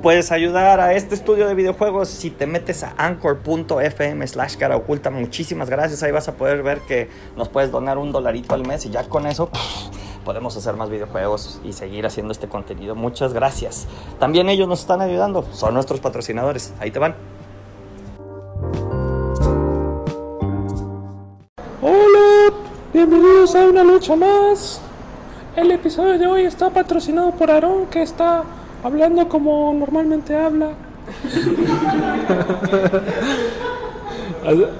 Puedes ayudar a este estudio de videojuegos si te metes a anchor.fm slash cara oculta. Muchísimas gracias. Ahí vas a poder ver que nos puedes donar un dolarito al mes y ya con eso podemos hacer más videojuegos y seguir haciendo este contenido. Muchas gracias. También ellos nos están ayudando. Son nuestros patrocinadores. Ahí te van. Hola, bienvenidos a una lucha más. El episodio de hoy está patrocinado por Aarón, que está hablando como normalmente habla.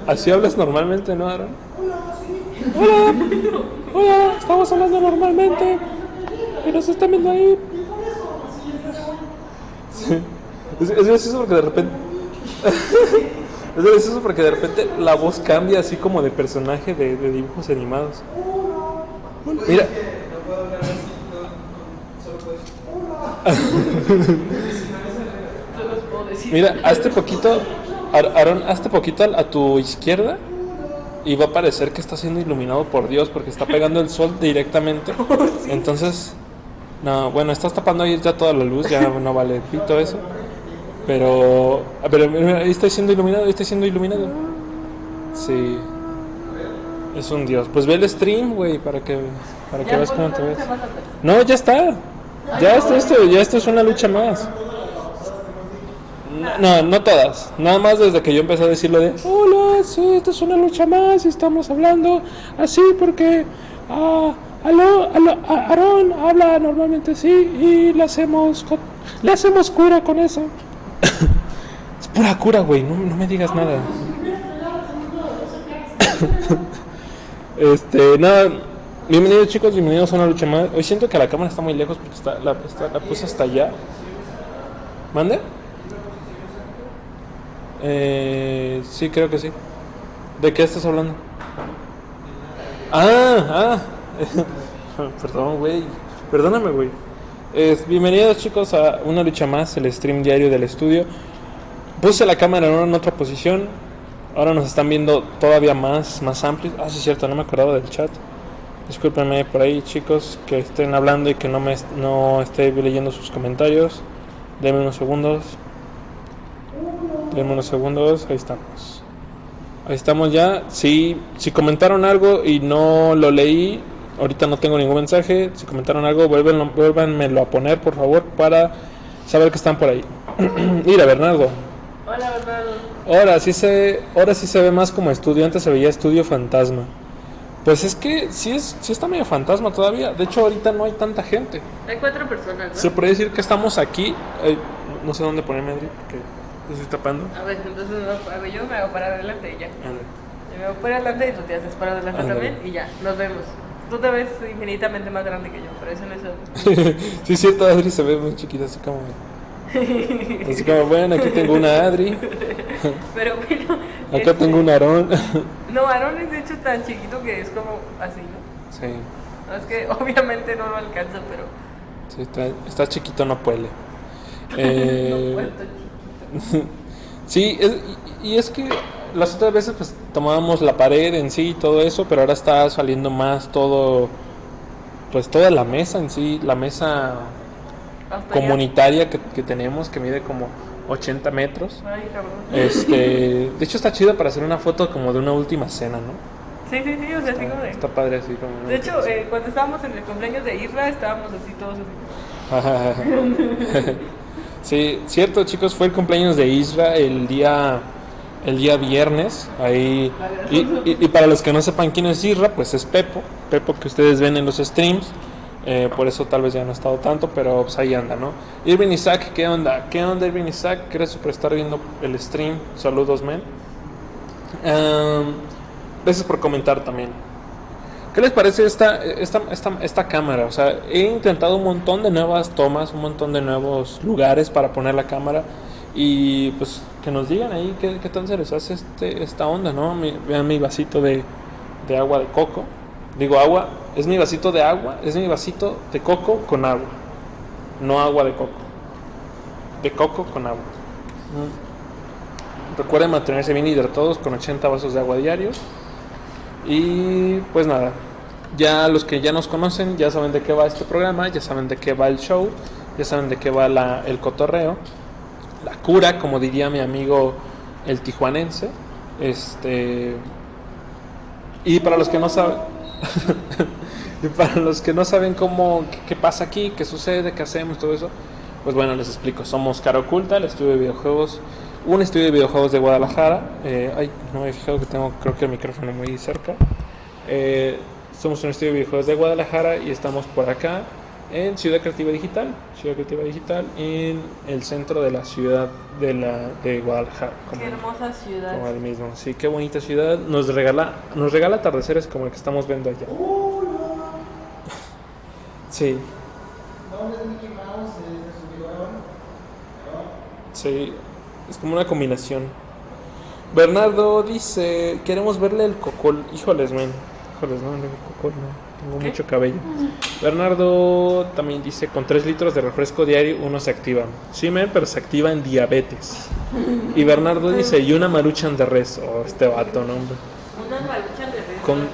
Así hablas normalmente, ¿no, Aaron? Hola, hola, estamos hablando normalmente y nos están viendo ahí. Sí. Es, es gracioso porque de repente. es gracioso porque de repente la voz cambia así como de personaje de, de dibujos animados. Mira. Mira, hazte poquito, Ar- Aaron, hazte poquito a, a tu izquierda y va a parecer que está siendo iluminado por Dios porque está pegando el sol directamente. Entonces, no, bueno, estás tapando ahí ya toda la luz, ya no vale pito eso. Pero, pero ahí está siendo iluminado, ahí está siendo iluminado. Sí. Es un Dios. Pues ve el stream, güey, para que, para que veas cómo te ves. No, ya está. Ya esto, esto, ya esto es una lucha más. No, no todas. Nada más desde que yo empecé a decirlo de Hola, sí, esto es una lucha más estamos hablando así porque ah, aló, aló, Aarón habla normalmente así y le hacemos, le hacemos cura con eso. Es pura cura, güey. No, no me digas nada. este, nada. Bienvenidos, chicos. Bienvenidos a una lucha más. Hoy siento que la cámara está muy lejos porque está, la, está- la puse hasta allá. ¿Mande? Eh, sí, creo que sí. ¿De qué estás hablando? Ah, ah. Perdón, güey. Perdóname, güey. Bienvenidos chicos a una lucha más, el stream diario del estudio. Puse la cámara en otra posición. Ahora nos están viendo todavía más, más amplios. Ah, sí es cierto, no me acordaba del chat. Discúlpenme por ahí, chicos, que estén hablando y que no me no esté leyendo sus comentarios. Denme unos segundos. Denme unos segundos. Ahí estamos. Ahí estamos ya. Si, si comentaron algo y no lo leí, ahorita no tengo ningún mensaje. Si comentaron algo, vuélvenlo, vuélvanmelo a poner, por favor, para saber que están por ahí. Mira, Bernardo. Hola, Bernardo. Ahora sí se, ahora sí se ve más como estudio. Antes se veía estudio fantasma. Pues es que sí, es, sí está medio fantasma todavía. De hecho, ahorita no hay tanta gente. Hay cuatro personas, ¿no? Se puede decir que estamos aquí. eh, no sé dónde ponerme, Adri, porque te estoy tapando. A ver, entonces no, a ver, yo me hago para adelante y ya. Yo me hago para adelante y tú te haces para adelante también y ya, nos vemos. Tú te ves infinitamente más grande que yo, pero eso no es sí, es cierto, Adri se ve muy chiquita, así como. Así como, bueno, aquí tengo una Adri, Pero bueno. Acá este, tengo un Aarón. No, Aaron es de hecho tan chiquito que es como así, ¿no? sí, No, es que obviamente no lo alcanza, pero. sí, está, está chiquito, no puede. no Eh, puedo, chiquito. Sí, es- y es que las otras veces pues tomábamos la pared en sí y todo eso, pero ahora está saliendo más todo, pues toda la mesa en sí, la mesa comunitaria que, que tenemos que mide como 80 metros. Ay, cabrón. Este, de hecho está chida para hacer una foto como de una última cena, ¿no? Sí, sí, sí, o sea, así como de. Está padre así como. una De hecho, eh, cuando estábamos en el cumpleaños de Isra, estábamos así todos así. sí, cierto, chicos, fue el cumpleaños de Isra el día el día viernes. Ahí y, y- y para los que no sepan quién es Isra, pues es Pepo, Pepo que ustedes ven en los streams. Eh, por eso tal vez ya no ha estado tanto, pero pues ahí anda, ¿no? Irving Isaac, ¿qué onda? ¿Qué onda Irving Isaac? Gracias por estar viendo el stream. Saludos, men. Em, gracias por comentar también. ¿Qué les parece esta, esta, esta, esta cámara? O sea, he intentado un montón de nuevas tomas, un montón de nuevos lugares para poner la cámara y pues que nos digan ahí qué, qué tal se les hace este, esta onda, ¿no? Vean mi vasito de, de agua de coco. Digo agua, es mi vasito de agua, es mi vasito de coco con agua, no agua de coco. De coco con agua. Mm. Recuerden mantenerse bien hidratados con 80 vasos de agua diarios. Y pues nada, ya los que ya nos conocen ya saben de qué va este programa, ya saben de qué va el show, ya saben de qué va la- el cotorreo. cura, como diría mi amigo el tijuanense. Este. Y para los que no saben. y para los que no saben cómo. Qué, qué pasa aquí, qué sucede, qué hacemos, todo eso. Pues bueno, les explico. Somos Cara Oculta, el estudio de videojuegos. Un estudio de videojuegos de Guadalajara. Eh, ay, no me he fijado que tengo, creo que el micrófono muy cerca. Eh, somos un estudio de videojuegos de Guadalajara y estamos por acá en Ciudad Creativa Digital. Ciudad Creativa Digital en el centro de la ciudad de, la, de Guadalajara. como- Qué hermosa ciudad. como el mismo. Sí, qué bonita ciudad. Nos regala, nos regala atardeceres como el que estamos viendo allá. Sí. Sí, es como una combinación. Bernardo dice, queremos verle el cocol. Híjoles, men. Híjoles, no, el cocol no. Tengo ¿Qué? mucho cabello. Bernardo también dice, con 3 litros de refresco diario uno se activa. Sí, men, pero se activa en diabetes. Y Bernardo dice, y una maruchan de res. Oh, este vato, no, hombre. Una maruchan de res. Con-.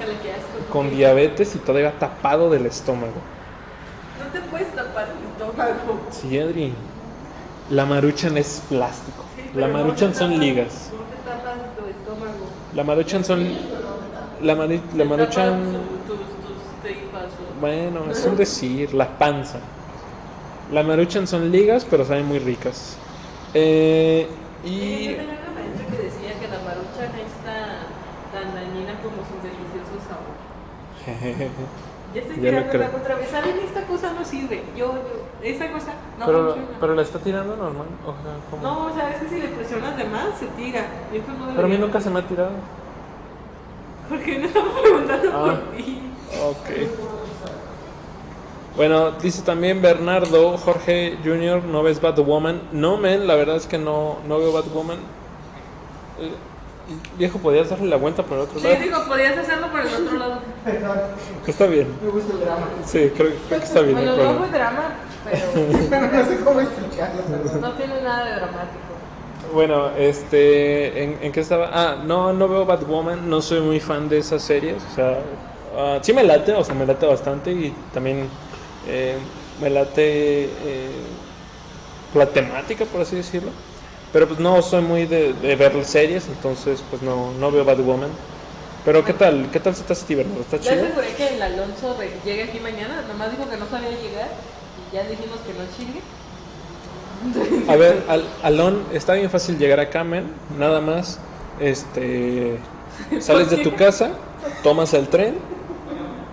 Con diabetes y todavía tapado del estómago. No te puedes tapar Sí, Adri. La maruchan es plástico. Sí, La no maruchan son tapas- ligas. No te tapas tu estómago. La maruchan son... La, mari- la maruchan... Tus, tus tripas. o- Bueno, es un decir, la panza. La maruchan son ligas, pero saben muy ricas. Eh, Sí, y... yo tenía una maestra que decía que la maruchan es tan, tan dañina como su delicioso sabor. Ya estoy Ya tirando la otra vez. ¿Saben? Esta cosa no sirve. Yo, yo, esa cosa no pero, funciona. pero la está tirando normal. O sea, ¿cómo? No, o sea, es que si le presionas de más, se tira. No pero a mí nunca se me ha tirado. Porque no estamos preguntando Ah. por ti. Ok. Bueno, dice también Bernardo, Jorge Jr., ¿no ves Batwoman? No, men, la verdad es que no, no veo Batwoman. Eh, viejo, podías darle la vuelta por el otro Sí, lado. digo, podrías hacerlo por el otro lado. Está bien. Me gusta el drama. Sí, creo, creo que está bien. Bueno, no fue drama, pero no sé cómo explicarlo. no tiene nada de dramático. Bueno, este, ¿en, en qué estaba? Ah, no, no veo Batwoman, no soy muy fan de esas series, o sea, ah, sí me late, o sea, me late bastante y también eh, me late eh, la temática, por así decirlo, pero pues no soy muy de, de ver series, entonces pues no, no veo Batwoman. Pero ¿qué tal? ¿Qué tal se te hace a ti, Bernardo? ¿Está Ya chido? aseguré que el Alonso llegue aquí mañana. Nomás dijo que no sabía llegar. Y ya dijimos que no chingue. A ver, Al- Alon, está bien fácil llegar acá, men. Nada más, este, sales de tu casa, tomas el tren,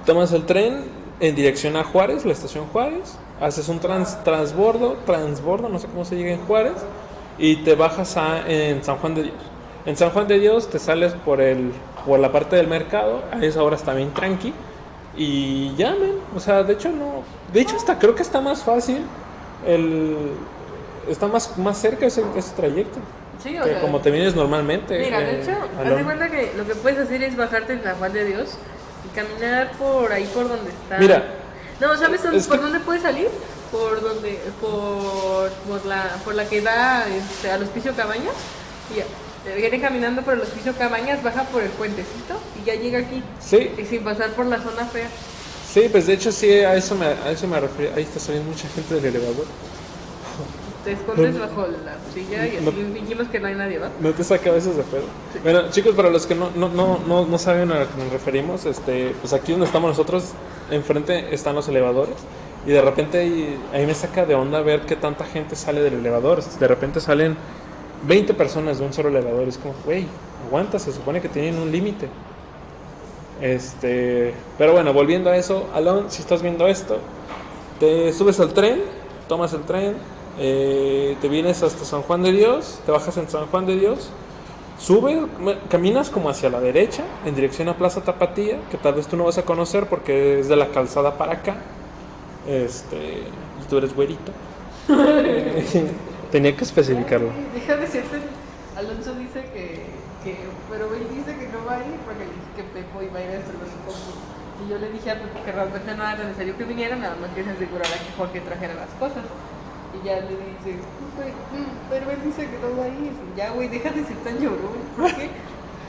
tomas el tren en dirección a Juárez, la estación Juárez, haces un trans, transbordo, transbordo, no sé cómo se llega en Juárez, y te bajas a, en San Juan de Dios. En San Juan de Dios te sales por el, por la parte del mercado, a esa hora está bien tranqui, y ya, men. O sea, de hecho no, de hecho hasta creo que está más fácil el está más, más cerca ese, ese trayecto Sí, o que sea. como te vienes normalmente. Mira, de eh, hecho, haz de cuenta que lo que puedes hacer es bajarte en San Juan de Dios y caminar por ahí por donde está. Mira, No, ¿sabes es por que- dónde puedes salir? Por donde, por, por la, por la que da este, al hospicio Cabañas. Y viene caminando por el hospicio Cabañas, baja por el puentecito y ya llega aquí. sí, Y sin pasar por la zona fea. sí, pues de hecho sí, a eso me, a eso me refiero. Ahí está saliendo mucha gente del elevador. Te escondes bajo la silla y así No. fingimos que no hay nadie, ¿va? No te saca a veces de pedo. Bueno, chicos, para los que no, no, no, no, no saben a lo que nos referimos, este, pues aquí donde estamos nosotros, enfrente están los elevadores. Y de repente ahí, me saca de onda ver que tanta gente sale del elevador. De repente salen 20 personas de un solo elevador. Es como, güey, aguanta, se supone que tienen un límite. Este, pero bueno, volviendo a eso, Alon, si estás viendo esto, te subes al tren, tomas el tren, eh, te vienes hasta San Juan de Dios, te bajas en San Juan de Dios, subes, caminas como hacia la derecha, en dirección a Plaza Tapatía, que tal vez tú no vas a conocer porque es de la calzada para acá. Este, y tú eres güerito. Tenía que especificarlo. Deja de decirte, Alonso dice que, que, pero él dice que no va a ir porque le dije que Pepo iba a ir a hacer los concursos. Y yo le dije a Pepo que realmente no era necesario que viniera, nada más que se asegurara que Jorge trajera las cosas. Y ya le dice, "Güey, mm, pero él dice que no va a ir. Y ya, güey, deja de ser tan llorón. ¿Por qué?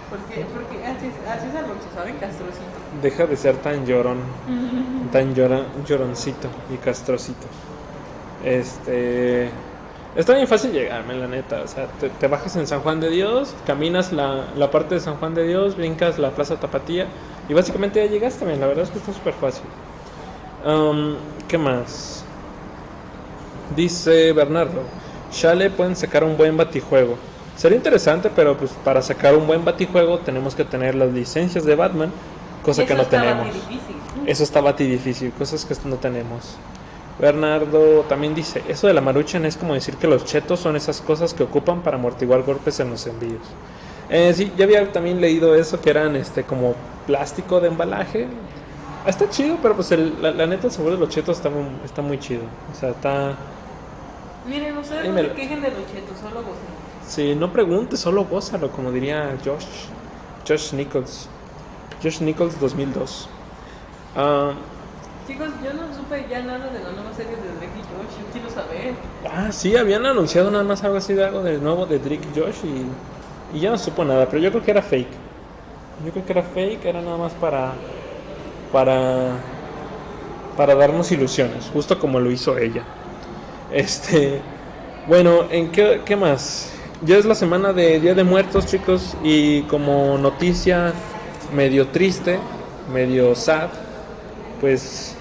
Porque, porque así, es- así es Alonso, ¿saben? Castrocito. Deja de ser tan llorón, tan llora- lloroncito y castrocito. Este, Está bien fácil llegarme, la neta. O sea, te, te bajas en San Juan de Dios, caminas la, la parte de San Juan de Dios, brincas la Plaza Tapatía y básicamente ya llegaste, men. La verdad es que está súper fácil. Um, ¿Qué más? Dice Bernardo, Shale pueden sacar un buen batijuego. Sería interesante, pero pues para sacar un buen batijuego tenemos que tener las licencias de Batman, cosa que no tenemos. Eso está bati difícil, cosas que no tenemos. Bernardo también dice, eso de la maruchan es como decir que los chetos son esas cosas que ocupan para amortiguar golpes en los envíos. Eh, sí, ya había también leído eso, que eran este como plástico de embalaje. Está chido, pero pues el- la, la neta el sabor de los chetos está muy, está muy chido. O sea, está... Miren, ustedes no se quejen de los chetos, solo. Sí, no preguntes, solo gózalo, como diría Josh. Josh Nichols. Josh Nichols 2002. Ah, Chicos, yo no supe ya nada de la nueva serie de Drake y Josh. Yo quiero saber. Ah, sí, habían anunciado nada más algo así de algo de nuevo de Drake y Josh y, y ya no supo nada, pero yo creo que era fake. Yo creo que era fake, era nada más para para para darnos ilusiones, justo como lo hizo ella. Este, bueno, ¿en qué, qué más? Ya es la semana de Día de Muertos, chicos, y como noticia medio triste, medio sad, pues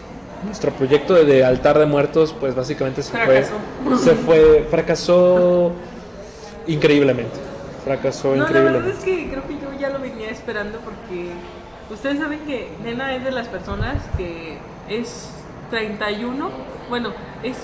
nuestro proyecto de, altar de muertos, pues básicamente se Fracasó. fue, se fue, fracasó increíblemente, fracasó No, la increíblemente. verdad es que creo que yo ya lo venía esperando porque ustedes saben que Nena es de las personas que es 31, bueno, es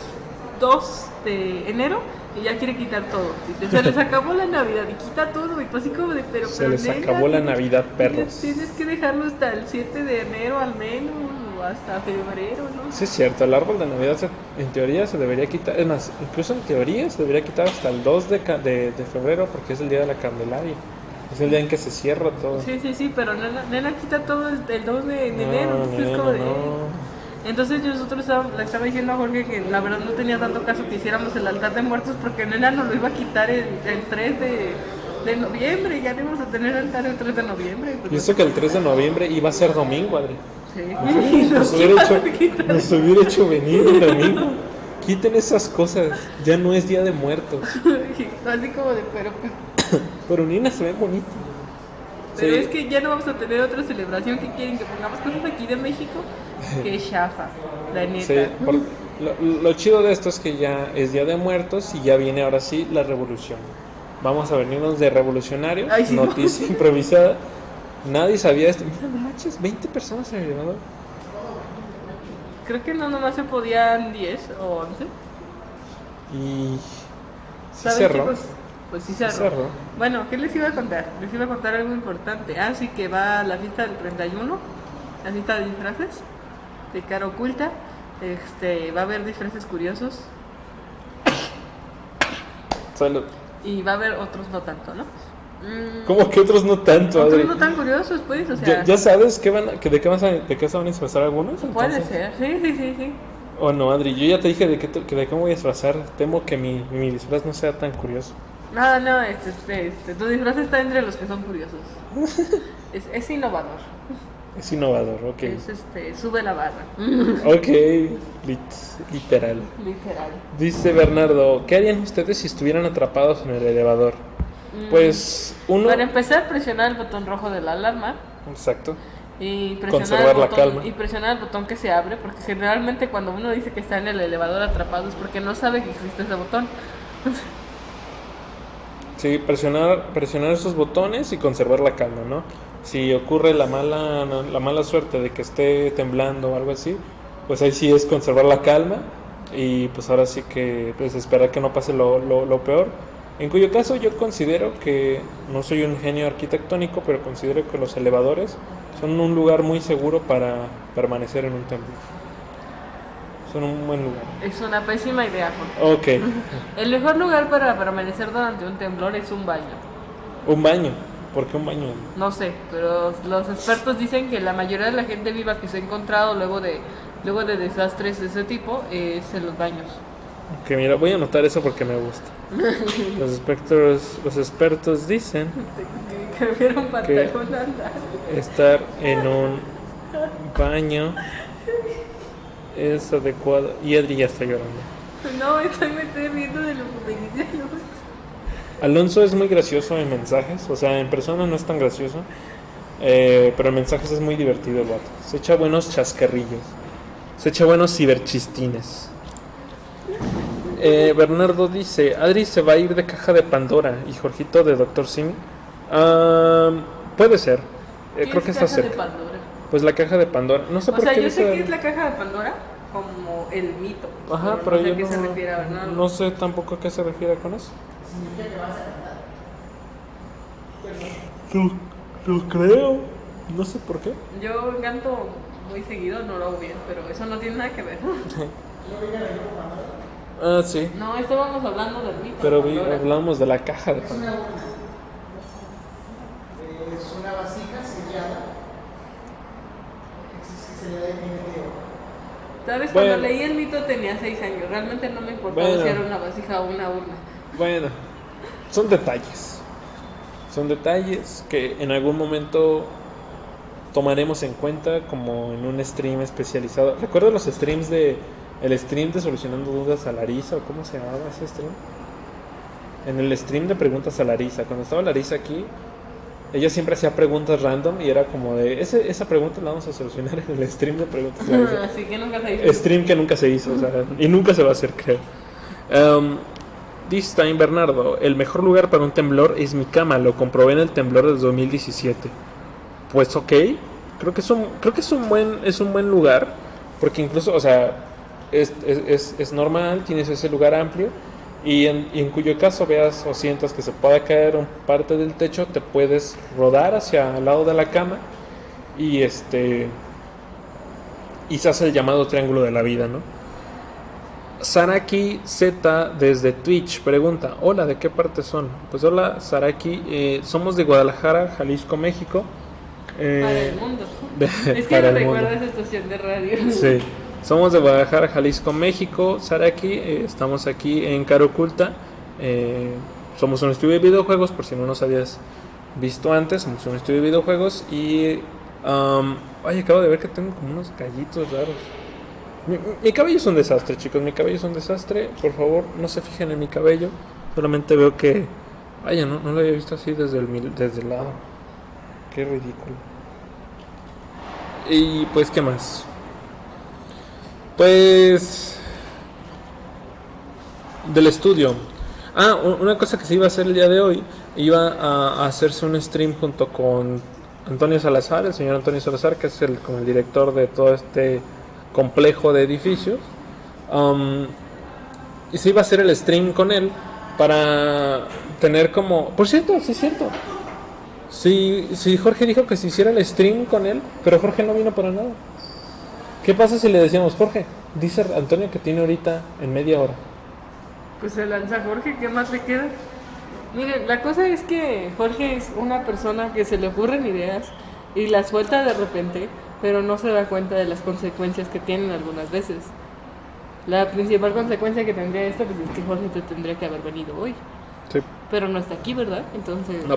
2 de enero y ya quiere quitar todo. Dice, se les acabó la Navidad y quita todo y así como de, pero, Se pero, les nena, acabó la Navidad, perros. Tienes que dejarlo hasta el 7 de enero al menos o hasta febrero, ¿no? Sí, es cierto, el árbol de Navidad se- en teoría se debería quitar, es más, incluso en teoría se debería quitar hasta el 2 de, de, de febrero porque es el día de la Candelaria. Es el día en que se cierra todo. Sí, sí, sí, pero nena, nena quita todo el, el 2 de, de No, enero. Entonces, es como de, no. Entonces nosotros estábamos- le estaba diciendo a Jorge que la verdad no tenía tanto caso que hiciéramos el altar de muertos porque Nena nos lo iba a quitar el, el 3 de, de noviembre, ya no íbamos a tener altar el 3 de noviembre. pues, Y eso que el 3 de noviembre iba a ser domingo, Adri. Sí. Nos nos hubiera, hecho, nos hubiera hecho venir el domingo. Quiten esas cosas, ya no es día de muertos. Así como de, pero, Pero Nina se ve bonito. pero Sí. es que ya no vamos a tener otra celebración que quieren que pongamos cosas aquí de México es chafa, la neta. Sí, por- lo, lo chido de esto es que ya es Día de Muertos y ya viene ahora sí la revolución. Vamos a venirnos de revolucionarios, Ay, sí, no. noticia improvisada. Nadie sabía esto. Mira, no manches, 20 personas en el elevador. Creo que no nomás se podían 10 o 11. Y. Sí ¿Saben, cerró. chicos? Pues sí cerró. cerró. Bueno, ¿qué les iba a contar? Les iba a contar algo importante. Ah, sí, que va la fiesta del 31, la fiesta de disfraces, de cara oculta. Este, va a haber disfraces curiosos Salud. y va a haber otros no tanto, ¿no? Mm, ¿Cómo que otros no tanto, otros Adri? no tan curiosos, pues, o sea, ¿Ya, ya sabes qué van, que de, qué vas a, de qué se van a disfrazar algunos? puede ser, sí, sí, sí, sí. O no, Adri, yo ya te dije de qué, que de me voy a disfrazar. Temo que mi, mi disfraz no sea tan curioso. No, no, este, este, este, tu disfraz está entre los que son curiosos. Es, es innovador, Es innovador, ok. es este, sube la barra, Ok, lit- literal. literal. Dice Bernardo, ¿qué harían ustedes si estuvieran atrapados en el elevador? Pues uno... Para empezar, presionar el botón rojo de la alarma Exacto. y presionar, Conservar el la botón, calma. y presionar el botón que se abre, porque generalmente cuando uno dice que está en el elevador atrapado es porque no sabe que existe ese botón. Sí, presionar, presionar esos botones y conservar la calma, ¿no? Si ocurre la mala, la mala suerte de que esté temblando o algo así, pues ahí sí es conservar la calma y pues ahora sí que pues esperar que no pase lo, lo, lo peor. En cuyo caso yo considero que, no soy un genio arquitectónico, pero considero que los elevadores son un lugar muy seguro para permanecer en un templo. Son un buen lugar. Es una pésima idea, Jorge. Ok, El mejor lugar para permanecer durante un temblor es un baño. un baño. ¿Por qué un baño? No sé, pero los expertos dicen que la mayoría de la gente viva que se ha encontrado luego de luego de desastres de ese tipo es en los baños. Que mira, voy a anotar eso porque me gusta. Los expertos, los expertos dicen Que andar. estar en un baño es adecuado. Y Adri ya está llorando. No, estoy, me estoy riendo de lo que me dice Alonso. Es muy gracioso en mensajes, o sea, en persona no es tan gracioso, eh, pero en mensajes es muy divertido el vato. Se echa buenos chascarrillos, se echa buenos ciberchistines. Eh, Bernardo dice, Adri se va a ir de caja de Pandora y Jorgito de Doctor Simi. Ah, puede ser, Eh, ¿Qué creo es que está caja de cerca. Pandora? Pues la caja de Pandora, no sé O por sea, qué yo sé que es la caja de Pandora como el mito. Ajá, pero, no sé yo a qué no, se refiere a Bernardo. no sé tampoco a qué se refiere con eso. Yo, yo creo, no sé por qué. Yo canto muy seguido, no lo hago bien, pero eso no tiene nada que ver. Ah, sí, No, estábamos hablando del mito. pero vi- hablamos de la caja de Pandora. Es una vasija sellada. De video. ¿Sabes? Bueno. Cuando leí el mito tenía 6 años. Realmente no me importaba Bueno. si era una vasija o una urna. Bueno, son detalles. Son detalles que en algún momento tomaremos en cuenta como en un stream especializado. ¿Recuerdas los streams de el stream de solucionando dudas a Larisa o cómo se llamaba ese stream? En el stream de preguntas a Larisa, cuando estaba Larisa aquí, ella siempre hacía preguntas random y era como de ese, esa pregunta la vamos a solucionar en el stream de preguntas. Así que nunca se hizo. Stream que nunca se hizo, o sea, y nunca se va a hacer, creo. Um, this time, Bernardo, el mejor lugar para un temblor es mi cama, lo comprobé en el temblor del 2017. Pues ok, creo que es un, creo que es un buen, es un buen lugar, porque incluso, o sea, es, es, es- normal, tienes ese lugar amplio, y en, en cuyo caso veas o sientas que se pueda caer parte del techo, te puedes rodar hacia el lado de la cama, y este y se hace el llamado triángulo de la vida, ¿no? Saraki Z desde Twitch pregunta, hola, ¿de qué parte son? Pues hola, Saraki, eh, somos de Guadalajara, Jalisco, México. Eh, Para el mundo. de- Es que para me el recuerda mundo. esa estación de radio. Sí, somos de Guadalajara, Jalisco, México. Saraki, eh, estamos aquí en Caro Oculta. eh, somos un estudio de videojuegos, por si no nos habías visto antes, somos un estudio de videojuegos. Y, um, ay, acabo de ver que tengo como unos gallitos raros. Mi, mi cabello es un desastre, chicos. Mi cabello es un desastre. Por favor, no se fijen en mi cabello. Solamente veo que. Vaya, no, no lo había visto así desde el, desde el lado. Qué ridículo. Y pues, ¿qué más? Pues. Del estudio. Ah, una cosa que se iba a hacer el día de hoy. Iba a hacerse un stream junto con Antonio Salazar, el señor Antonio Salazar, que es el, como el director de todo este complejo de edificios. Um, y se iba a hacer el stream con él para tener como... Por cierto, sí es cierto. Sí, sí, Jorge dijo que se hiciera el stream con él, pero Jorge no vino para nada. ¿Qué pasa si le decíamos, Jorge, dice Antonio que tiene ahorita en media hora? Pues se lanza Jorge, ¿qué más le queda? Miren, la cosa es que Jorge es una persona que se le ocurren ideas y las suelta de repente, pero no se da cuenta de las consecuencias que tienen algunas veces. La principal consecuencia que tendría esto pues, es que Jorge te tendría que haber venido hoy, Sí. pero no está aquí, ¿verdad? Entonces, No.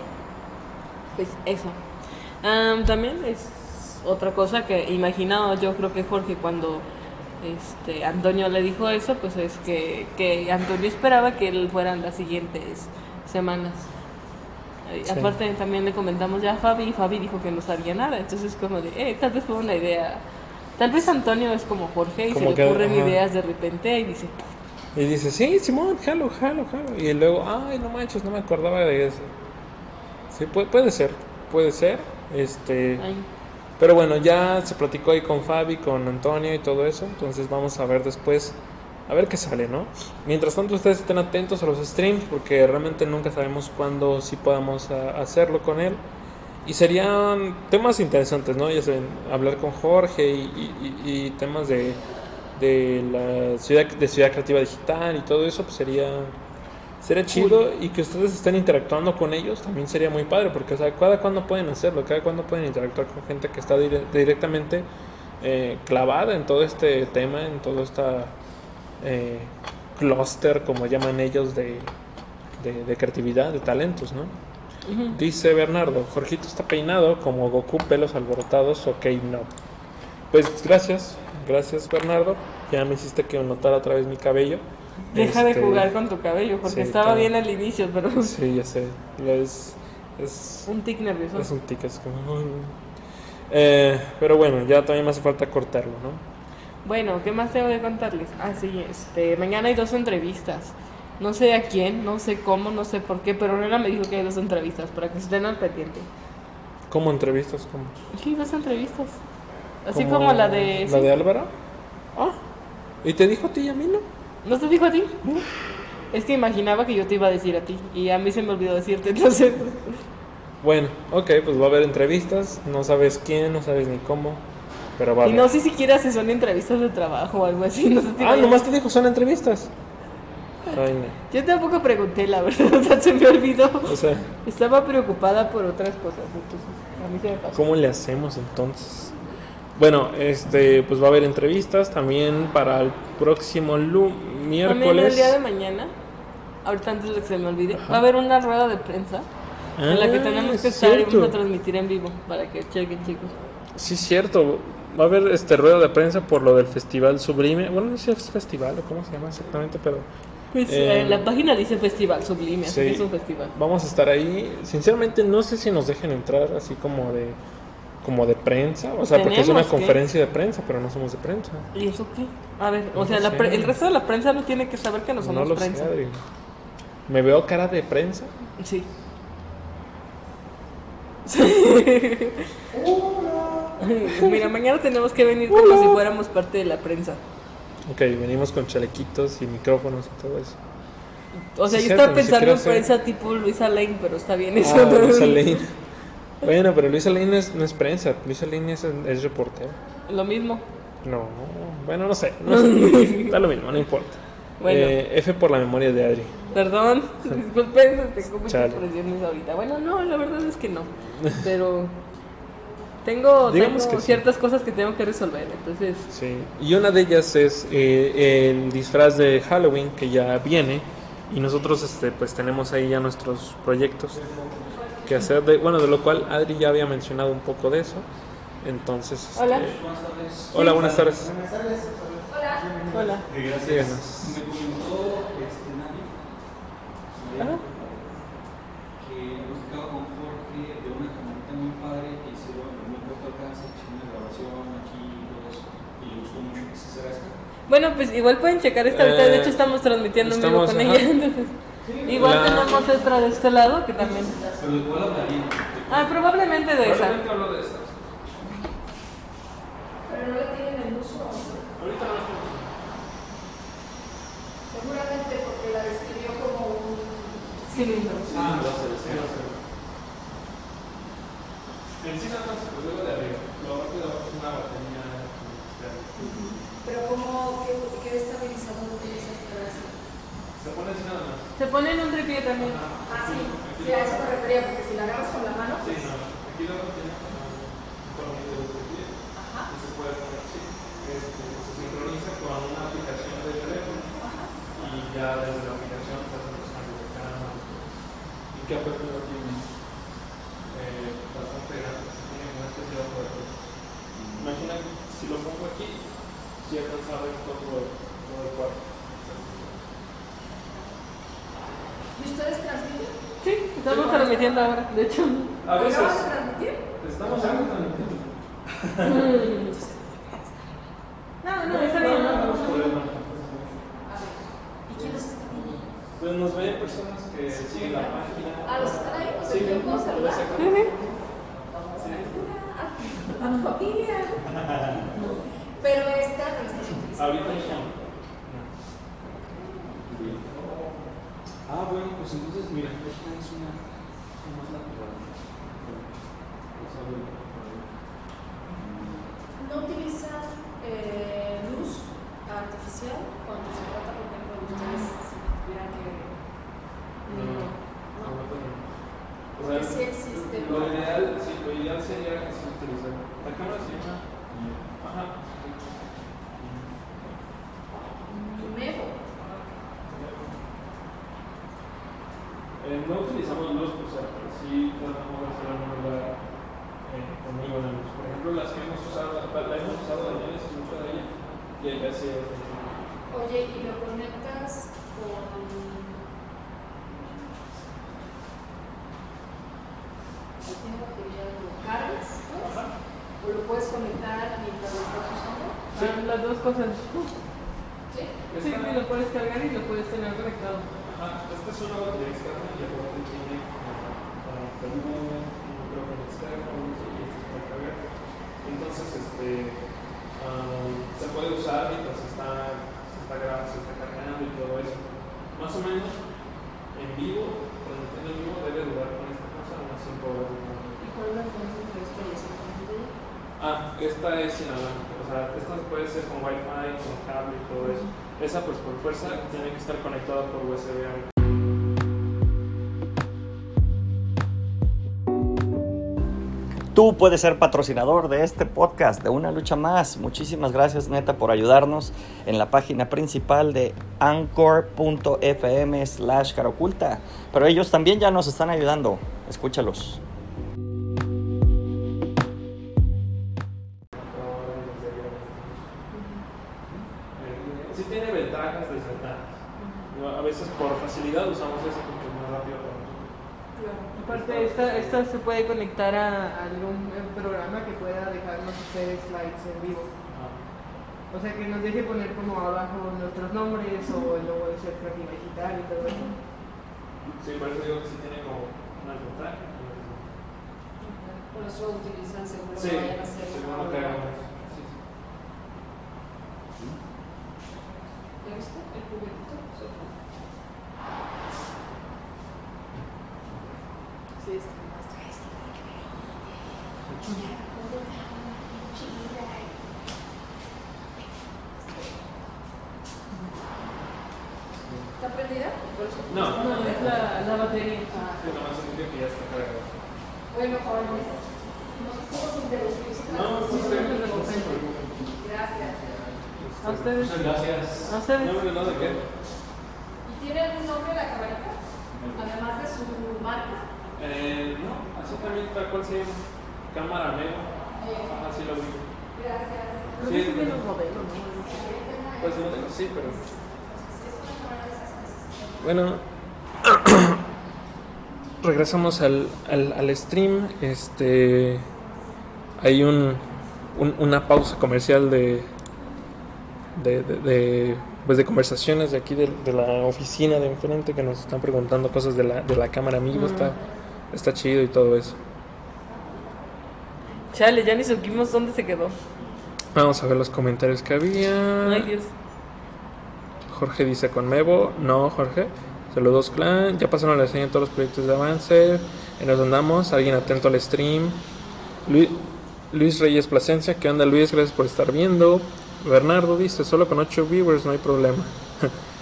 pues eso. Am, también es otra cosa que imaginaba yo creo que Jorge cuando este Antonio le dijo eso, pues es que, que Antonio esperaba que él fueran las siguientes semanas. Sí. Aparte también le comentamos ya a Fabi y Fabi dijo que no sabía nada, entonces como de, eh, tal vez fue una idea. Tal vez Antonio es como Jorge y Como se que, le ocurren ajá. ideas de repente y dice, Y dice, sí, Simón, jalo, jalo, jalo. Y luego, ay, no manches, no me acordaba de eso. Sí, puede, puede ser, puede ser. Este, ay, pero bueno, ya se platicó ahí con Fabi, con Antonio y todo eso. Entonces vamos a ver después, a ver qué sale, ¿no? Mientras tanto, ustedes estén atentos a los streams porque realmente nunca sabemos cuándo sí podamos a- hacerlo con él. Y serían temas interesantes, ¿no? Ya saben, hablar con Jorge y, y- y- y temas de, de la ciudad, de ciudad creativa digital y todo eso, pues sería, sería chido y que ustedes estén interactuando con ellos también sería muy padre, porque o sea, cada cuando pueden hacerlo, cada cuando pueden interactuar con gente que está dire- directamente eh, clavada en todo este tema, en todo esta eh, cluster, como llaman ellos, de, de, de creatividad, de talentos, ¿no? Dice Bernardo, Jorgito está peinado como Goku, pelos alborotados, ok, no. Pues gracias, gracias Bernardo, ya me hiciste que notara otra vez mi cabello. Deja de Este, jugar con tu cabello, porque sí, estaba claro. bien al inicio, pero Sí, ya sé. Es, es, un tic nervioso. es un tic, es como... Eh, pero bueno, ya todavía me hace falta cortarlo, ¿no? Bueno, ¿qué más tengo que contarles? Ah, sí, este, mañana hay dos entrevistas. No sé a quién, no sé cómo, no sé por qué, pero Nena me dijo que hay dos entrevistas para que estén al pendiente. ¿Cómo entrevistas? ¿Cómo? Sí, dos entrevistas. Así ¿Como como la de... ¿La sí. de Álvaro? Ah, ¿Y te dijo a ti y a mí, no? ¿No te dijo a ti? Es que imaginaba que yo te iba a decir a ti y a mí se me olvidó decirte, entonces... Bueno, ok, pues va a haber entrevistas. No sabes quién, no sabes ni cómo. Pero Y no sé siquiera si son entrevistas de trabajo o algo así, no sé si Ah, vaya- nomás te dijo, son entrevistas. Ay, no. Yo tampoco pregunté, la verdad, se me olvidó. O sea, Estaba preocupada por otras cosas, entonces a mí se me pasó. ¿cómo le hacemos entonces? Bueno, este, pues va a haber entrevistas también para el próximo lu- También el miércoles. día de mañana, ahorita antes de que se me olvide, va a haber una rueda de prensa en la que Ah, tenemos que es estar y vamos a transmitir en vivo para que chequen, chicos. Sí, es cierto. Va a haber este rueda de prensa por lo del Festival Sublime. Bueno, no sé si es festival o cómo se llama exactamente, pero Pues Eh, en la página dice Festival Sublime, así sí. que es un festival. vamos a estar ahí. Sinceramente, no sé si nos dejen entrar así como de como de prensa, o sea, porque es una que. conferencia de prensa, pero no somos de prensa. ¿Y eso qué? A ver, o No sea, la sé. pre- el resto de la prensa no tiene que saber que no No somos lo prensa. sé, Adri. ¿Me veo cara de prensa? Sí. Mira, mañana tenemos que venir como si fuéramos parte de la prensa. Ok, venimos con chalequitos y micrófonos y todo eso. O sea, Sí, yo cierto, estaba pensando en prensa tipo Luisa Lane, pero está bien eso. Ah, Luisa Lane. Bueno, pero Luisa Lane es- no es prensa, Luisa Lane es, es reportero. Lo mismo. No, bueno, no sé, no sé. da lo mismo, no importa. Bueno. Eh, F por la memoria de Adri. Perdón, disculpen, tengo muchas Chale. expresiones ahorita. Bueno, no, la verdad es que no. Pero tengo, Digamos tengo que sí. ciertas cosas que tengo que resolver. Entonces, Sí, y una de ellas es eh, el disfraz de Halloween que ya viene y nosotros este, pues tenemos ahí ya nuestros proyectos que hacer, de, bueno, de lo cual Adri ya había mencionado un poco de eso. Entonces, este, Hola. hola, buenas tardes. hola. Díganos. Me comentó este, Nadie Ajá. que platicaba con Jorge de una camioneta muy padre que hicieron en muy corto alcance, que hicieron una grabación aquí y todo eso, y le gustó mucho que se será esta. Bueno, pues igual pueden checar esta ahorita. De hecho, estamos transmitiendo en vivo con ajá. ella. Entonces, igual La- tenemos otra de este lado que también. Ah, probablemente de esa. Hablo de estas. Pero no la tienen en uso. Ahorita no Seguramente porque la describió como un cilindro. Ah, lo hace, sí. En sí nada más pues luego de arriba. Lo abajo de abajo es una batería externa. Pero que, que estabilizador utilizas para eso. Se pone así nada más. Se pone en un tripié también. Ah, sí. Sí, a eso me refería, porque si la agarras con la mano, Sí, pues, no. Aquí luego tiene un tornillo de pie ajá. y se puede poner así. Este, se sincroniza con una aplicación de teléfono y ya desde la aplicación se hacen los cambios de cámara. ¿Y qué apertura tiene? Eh, bastante grande. Tiene una especie de apertura. Imagina si lo pongo aquí, si alcanza a ver todo, todo el cuarto. ¿Y ustedes transmiten? Sí, estamos transmitiendo ahora. De hecho, A veces ¿Acaban de transmitir? estamos transmitiendo. no, no, está bien. no, no. ¿Y quién los está viendo? Pues nos ven personas que siguen la página. Ah, ¿los están ahí? ¿Los Sí? Sí, sí. A esta no la estás utilizando. Ahorita no. Ah, bueno, pues entonces, mira, esta es una, una más natural. Ver. ¿No utilizan eh, luz artificial cuando se trata, por ejemplo, de ustedes si tuvieran que... No, No. no, no. O sea, sí existe Lo ideal, sí, lo ideal sería que se utilizara. La cámara se llama. Ajá. Mevo. Eh, no utilizamos luz, o sea, pero sí tratamos de hacer una manera eh, conmigo en luz. Por ejemplo, las que hemos usado, la, la hemos usado de de ella, y ella sí es. O Oye, ¿y lo conectas con... ¿Tiene batería? ¿Lo cargas? pues? ¿O lo puedes conectar mientras lo estás usando? Ah, las dos cosas. ¿Sí? Sí, sí, lo puedes cargar y lo puedes tener conectado. Ajá, esta es una batería externa y aparte tiene para internet, un micrófono externo, y esto es para cargar. Entonces, este, um, se puede usar mientras está, se está grabando, se está cargando y todo eso. Más o menos, en vivo, transmitiendo en vivo, debe durar con esta cosa unas 5 horas. ¿Y cuál es la diferencia entre esto? Ah, esta es inalámbrica, o sea, esta puede ser con Wi-Fi, con cable y todo eso. Esa, pues por fuerza, tiene que estar conectada por USB Tú puedes ser patrocinador de este podcast, de Una Lucha Más. Muchísimas gracias, neta, por ayudarnos en la página principal de anchor.fm slash caroculta. Pero ellos también ya nos están ayudando. Escúchalos. Puede conectar a algún eh, programa que pueda dejarnos hacer slides en vivo. Ah, O sea, que nos deje poner como abajo nuestros nombres o el logo de ser creativa digital y todo eso. Sí, por eso digo que sí tiene como unas ventajas. Por eso lo utilizan seguro Sí, que vayan a hacer seguro una que hagamos. Sí, sí. ¿Ya viste? El juguetito. Sí, está ¿Está prendida? No, No, es la, la batería. Sí, nomás significa que ya está cargado. Bueno, jóvenes, no estamos interrumpidos. No, no Sí, preocupen. Gracias. A ustedes. Muchas gracias. A ustedes. No, no, ¿de qué? ¿Y tiene algún nombre la camarita? Además de su marca. Eh, no, así también tal cual se llama. Cámara Mego. Eh, Ajá, sí lo ubico. gracias. Sí, los modelos, ¿no? Pues no tengo, sí, pero. Bueno, regresamos al, al, al stream. Este. Hay un, un- una pausa comercial de. De, de, de, pues de conversaciones de aquí de, de la oficina de enfrente que nos están preguntando cosas de la, de la cámara amigo. Está, está chido y todo eso. Chale, ya ni supimos dónde se quedó. Vamos a ver los comentarios que había. Ay, Dios. Jorge dice con Mevo. No, Jorge. Saludos, clan. Ya pasaron la reseña de todos los proyectos de avance. En nos andamos. Alguien atento al stream. Luis, Luis Reyes Plasencia. ¿Qué onda, Luis? Gracias por estar viendo. Bernardo dice: Solo con 8 viewers no hay problema.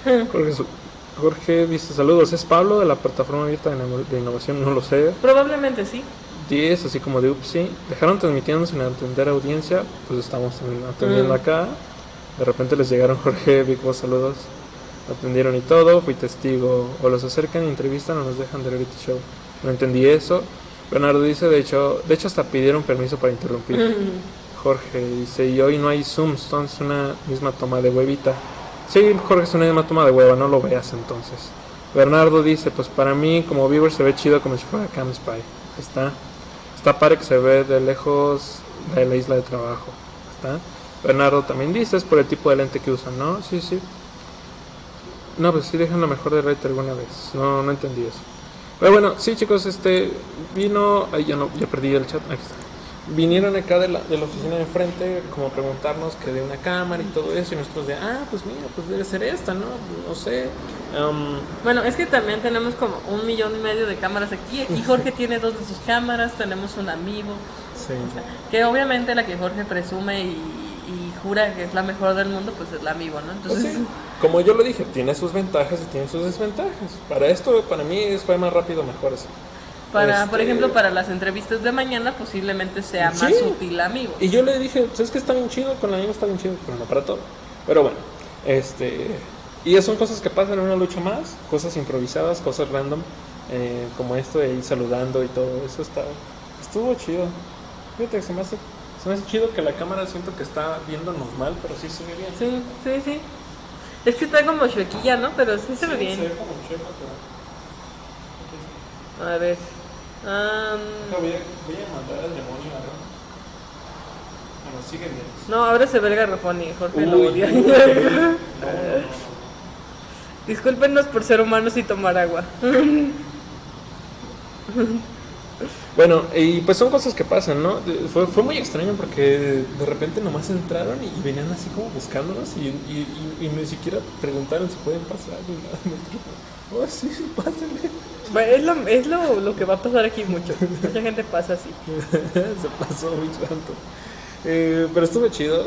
Jorge, dice: Saludos. ¿Es Pablo de la plataforma abierta de innovación? No lo sé. Probablemente sí. 10, así como de Upsi. Dejaron transmitiendo sin atender audiencia. Pues estamos atendiendo Mm. acá. De repente les llegaron Jorge, Big Boss, saludos. Atendieron y todo. Fui testigo. O los acercan y entrevistan o nos dejan de reality show. No entendí eso. Bernardo dice, de hecho, de hecho hasta pidieron permiso para interrumpir. Jorge dice, y hoy no hay zooms, entonces una misma toma de huevita. Sí, Jorge, es una misma toma de hueva, no lo veas entonces. Bernardo dice, pues para mí como viewer se ve chido como si fuera Cam Spy. Está. Está padre que se ve de lejos de la isla de trabajo. Está. Bernardo también dice, es por el tipo de lente que usan, ¿no? Sí, sí. No, pues sí dejan lo mejor de Raid alguna vez. No, no entendí eso. Pero bueno, sí chicos, este vino, ay, ya no, ya perdí el chat, aquí está. Vinieron acá de la, de la oficina de enfrente como a preguntarnos que de una cámara y todo eso y nosotros de, ah, pues mira, pues debe ser esta, ¿no? No sé. Um, Bueno, es que también tenemos como un millón y medio de cámaras aquí. Aquí Jorge tiene dos de sus cámaras, tenemos un amigo. sí. Que obviamente la que Jorge presume y, y jura que es la mejor del mundo, pues es la amigo, ¿no? Pues Entonces, sí, como yo lo dije, tiene sus ventajas y tiene sus desventajas. Para esto, para mí, fue más rápido, mejor así. Para, por Este- ejemplo, para las entrevistas de mañana posiblemente sea más Sí. útil amigo. Y yo le dije, es que está bien chido, con la misma está bien chido, pero no para todo. Pero bueno, este. Y son cosas que pasan en una lucha más, cosas improvisadas, cosas random, eh, como esto de ir saludando y todo eso está. Estuvo chido. Fíjate, se me hace, se me hace chido que la cámara siento que está viéndonos mal, pero sí se ve bien. Sí, sí, sí. Es que está como chuequilla, ¿no? Pero sí se ve Se bien. ve como chueco, pero. A ver. Am, No, voy, a, voy a mandar al demonio. Bueno, sigue bien. no, ahora se ve el garrafón y Jorge lo odia. uy, no, no, Discúlpenos por ser humanos y tomar agua. Bueno, y pues son cosas que pasan, ¿no? Fue, fue muy extraño porque de repente nomás entraron y venían así como buscándonos y, y, y- y ni siquiera preguntaron si pueden pasar ni nada. Oh, sí, pásenle. Bueno, es lo, es lo, lo que va a pasar aquí mucho. Mucha gente pasa así. Se pasó muy tanto. Eh, pero estuvo chido,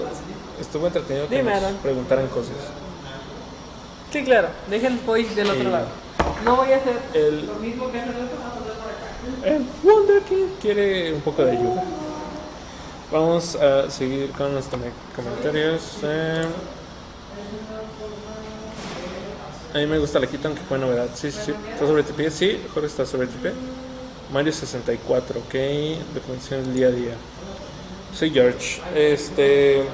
estuvo entretenido que Dime, nos Aaron. preguntaran cosas. Sí, claro. Dejen voice del otro Sí. lado. No voy a hacer El, lo mismo que hace el otro, vamos a pasar por acá. el Wonder King quiere un poco de ayuda. Vamos a seguir con los tome- comentarios. Eh, a mí me gusta la quita, aunque fue novedad. Sí, sí, sí. ¿Está sobre TP? Sí, Jorge está sobre TP. Mario 64, ok. Documentación del día a día. Soy George. Este.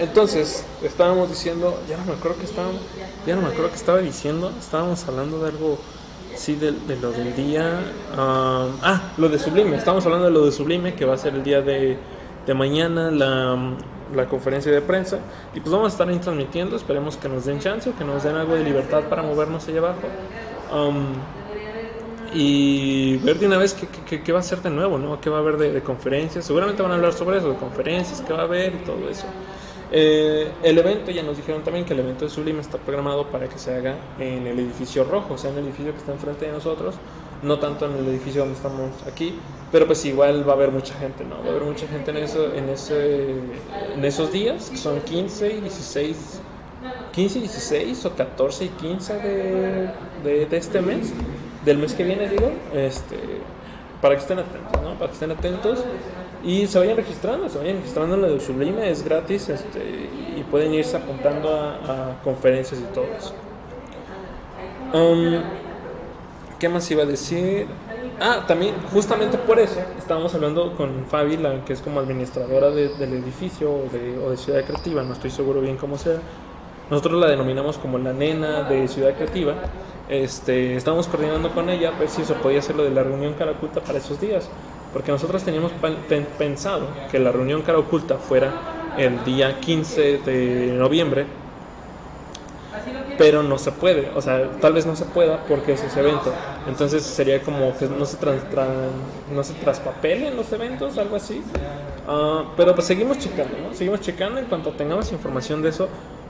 Entonces, estábamos diciendo, ya no me acuerdo que estábamos, ya no me acuerdo que estaba diciendo, estábamos hablando de algo, sí, de, de lo del día, ah, ah, lo de Sublime, estábamos hablando de lo de Sublime, que va a ser el día de, de mañana, la, la conferencia de prensa, y pues vamos a estar ahí transmitiendo, esperemos que nos den chance que nos den algo de libertad para movernos allá abajo. Um, y ver de una vez qué va a ser de nuevo, ¿no? ¿Qué va a haber de, de conferencias? Seguramente van a hablar sobre eso, de conferencias, qué va a haber y todo eso. Eh, el evento, ya nos dijeron también que el evento de Sublime está programado para que se haga en el edificio rojo, o sea, en el edificio que está enfrente de nosotros, no tanto en el edificio donde estamos aquí, pero pues igual va a haber mucha gente, ¿no? Va a haber mucha gente en, eso, en, ese, en esos días, que son 15 y 16 15 y 16 o 14 y 15 de, de, de este mes, del mes que viene, digo, este, para que estén atentos, ¿no? Para que estén atentos y se vayan registrando, se vayan registrando en lo de Sublime, es gratis, este, y pueden irse apuntando a, a conferencias y todo eso. Um, ¿Qué más iba a decir? Ah, también, justamente por eso, estábamos hablando con Fabi, la que es como administradora de- del edificio o de, o de Ciudad Creativa, no estoy seguro bien cómo sea. Nosotros la denominamos como la nena de Ciudad Creativa. Este, estábamos coordinando con ella a ver si se podía hacer lo de la reunión cara oculta para esos días. Porque nosotros teníamos pensado que la reunión cara oculta fuera el día 15 de noviembre, pero no se puede, o sea, tal vez no se pueda porque es ese evento. Entonces sería como que no se, trans, tran- no traspapelen los eventos, algo así. Ah, pero pues seguimos checando, ¿no? Seguimos checando, en cuanto tengamos información de eso,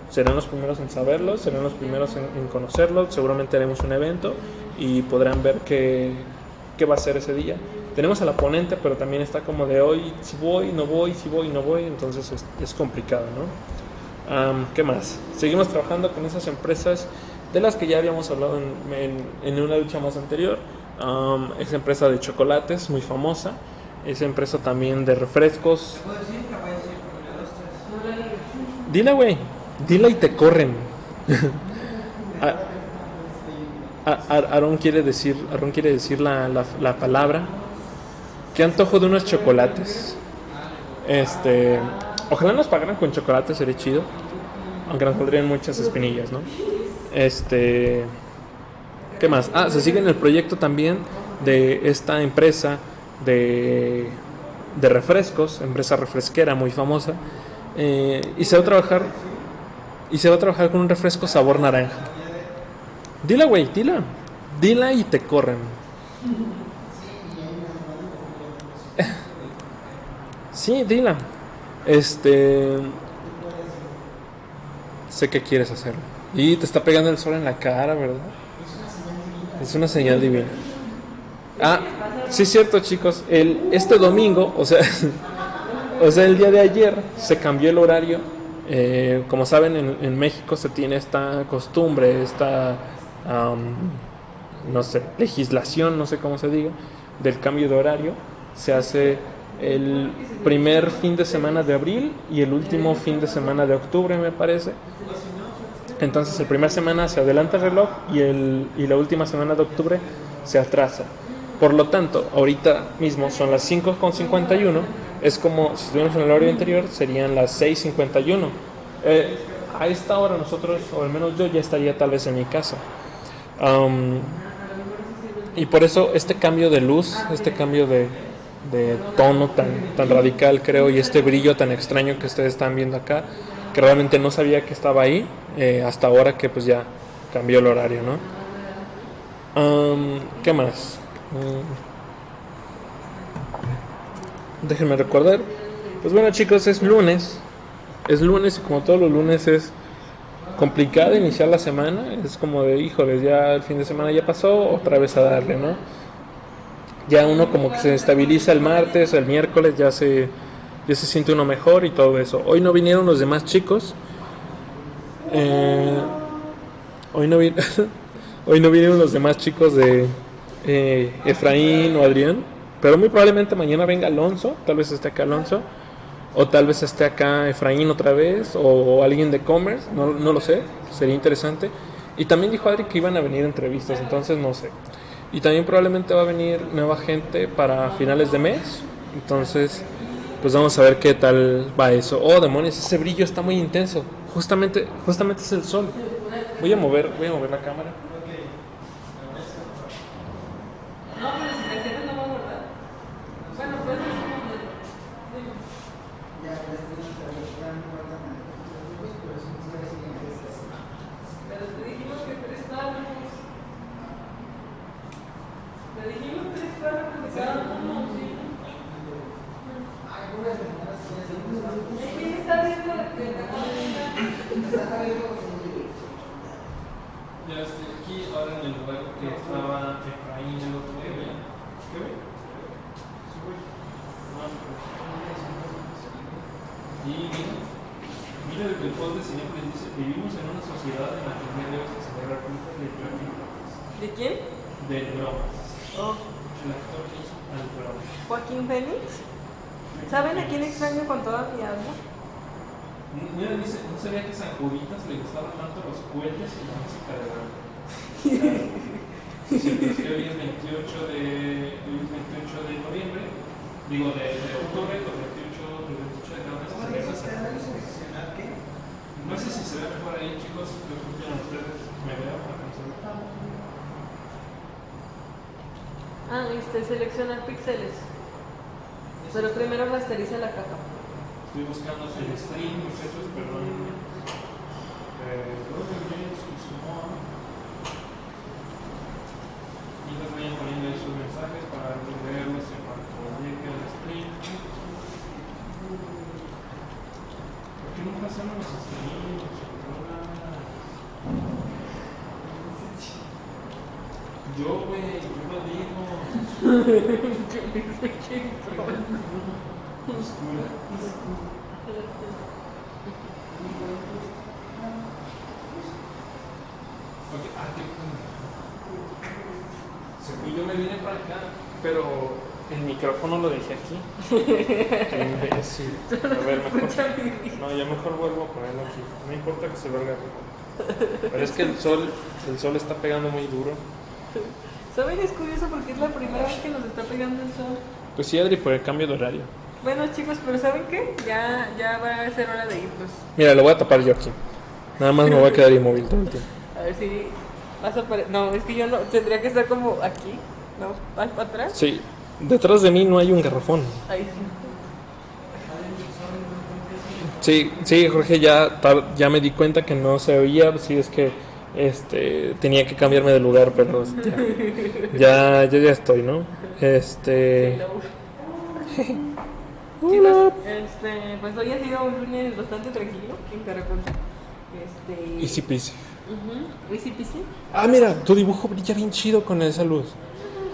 serán los primeros en saberlo, serán los primeros en, en conocerlo, seguramente haremos un evento y podrán ver qué, qué va a ser ese día. Tenemos a la ponente, pero también está como de hoy, si voy, no voy, si voy, no voy, entonces es, es complicado, ¿no? Am, ¿Qué más? Seguimos trabajando con esas empresas de las que ya habíamos hablado en, en- en una lucha más anterior. Am, esa empresa de chocolates, muy famosa. Esa empresa también de refrescos. Dila, güey. Dila y te corren. A- a- a- Aarón quiere decir, Aarón quiere decir la, la- la palabra. Qué antojo de unos chocolates. Este, ojalá nos pagaran con chocolate, sería chido. Aunque nos saldrían muchas espinillas, ¿no? Este, ¿qué más? Ah, se sigue en el proyecto también de esta empresa de, de refrescos, empresa refresquera muy famosa. eh, y se va a trabajar y se va a trabajar con un refresco sabor naranja. Dila, güey, dila. Dila y te corren. Sí, dila. Este. Sé que quieres hacerlo. Y te está pegando el sol en la cara, ¿verdad? Es una señal divina. Ah, sí cierto, chicos. El, este domingo, o sea, o sea, el día de ayer se cambió el horario. Eh, como saben, en, en México se tiene esta costumbre, esta, no sé, legislación, no sé cómo se diga, del cambio de horario. Se hace el primer fin de semana de abril y el último fin de semana de octubre, me parece. Entonces, el primer semana se adelanta el reloj y, el, y la última semana de octubre se atrasa. Por lo tanto, ahorita mismo son las 5.51, es como si estuviéramos en el horario anterior, serían las 6.51. Eh, a esta hora nosotros, o al menos yo, ya estaría tal vez en mi casa. Am, y por eso este cambio de luz, este cambio de, de tono tan, tan radical creo, y este brillo tan extraño que ustedes están viendo acá, que realmente no sabía que estaba ahí, eh, hasta ahora que pues ya cambió el horario, ¿no? Am, ¿Qué más? Mm. Déjenme recordar. Pues bueno chicos, es lunes. Es lunes y como todos los lunes es complicado iniciar la semana. Es como de, híjoles, ya el fin de semana ya pasó, otra vez a darle, ¿no? Ya uno como que se estabiliza el martes, el miércoles ya se, ya se siente uno mejor y todo eso. Hoy no vinieron los demás chicos. Eh, hoy no hoy no vinieron los demás chicos de eh, Efraín o Adrián. Pero muy probablemente mañana venga Alonso. Tal vez esté acá Alonso. O tal vez esté acá Efraín otra vez. O, alguien de Commerce. No, no lo sé. Sería interesante. Y también dijo Adri que iban a venir entrevistas. Entonces no sé. Y también probablemente va a venir nueva gente para finales de mes. Entonces, pues vamos a ver qué tal va eso. Oh, demonios, ese brillo está muy intenso. Justamente, justamente es el sol. Voy a mover, voy a mover la cámara. No, pero si la tienes no va a guardar. Bueno, pues es Ya, ya estoy ya no guardan nada. Pues, pero son historias siguientes. Pero te dijimos que tres párrafos. Te dijimos tres párrafos de cada uno, sí. Algunas semanas sí hacen un trabajo. Es que está viendo la que Está viendo como Ya estoy aquí, ahora en el lugar que estaba Efraín el otro día. ¿Qué ve? Y mira, mira el post de siempre dice, vivimos en una sociedad en la que el día de hoy se celebra el culto de Joaquín ¿De quién? de bromas. Oh, El actor que hizo al broma. Joaquín Phoenix. ¿Saben a quién extraño con toda mi alma? Mira, dice, no sabía que a San Juditas le gustaban tanto los cohetes y la música de banda. Sí, pues que hoy es 28 de, hoy es 28 de noviembre, digo de, de octubre, los 28, el 28 de cada mes se celebra San Juditas. ¿Qué? No sé si se ve mejor ahí, chicos, que escuchan ustedes, me veo para cancelar. Ah, este, seleccionar píxeles. Pero primero rasteriza la caja. Estoy buscando el stream, muchachos, perdón. Eh, les vayan poniendo ahí sus mensajes para leerlos en cuanto llegue al stream. ¿Por qué nunca hacemos los streams? Yo, güey, yo lo digo. Oscura. Ok, ah, qué Según yo me vine para acá, pero el micrófono lo dejé aquí. Qué imbécil. A ver, mejor. No, ya mejor vuelvo a ponerlo aquí. No importa que se verga arriba. Pero es que el sol, el sol está pegando muy duro. ¿Saben? Es curioso porque es la primera vez que nos está pegando el sol. Pues sí, Adri, por el cambio de horario. Bueno, chicos, pero ¿saben qué? Ya, ya va a ser hora de irnos. Mira, lo voy a tapar yo aquí. Nada más me voy a quedar inmóvil todo el tiempo. A ver si vas a apare- No, es que yo no. Tendría que estar como aquí. ¿No? ¿Vas para atrás? Sí, detrás de mí no hay un garrafón. Ahí sí. Sí, sí, Jorge, ya, ya me di cuenta que no se oía, sí es que este tenía que cambiarme de lugar, pero ya, ya, ya, ya estoy, ¿no? Este, Chicos, este, pues hoy ha sido un lunes bastante tranquilo en Caracol. Este. easy peasy. Ujú, Easy peasy. Ah, mira, tu dibujo brilla bien chido con esa luz.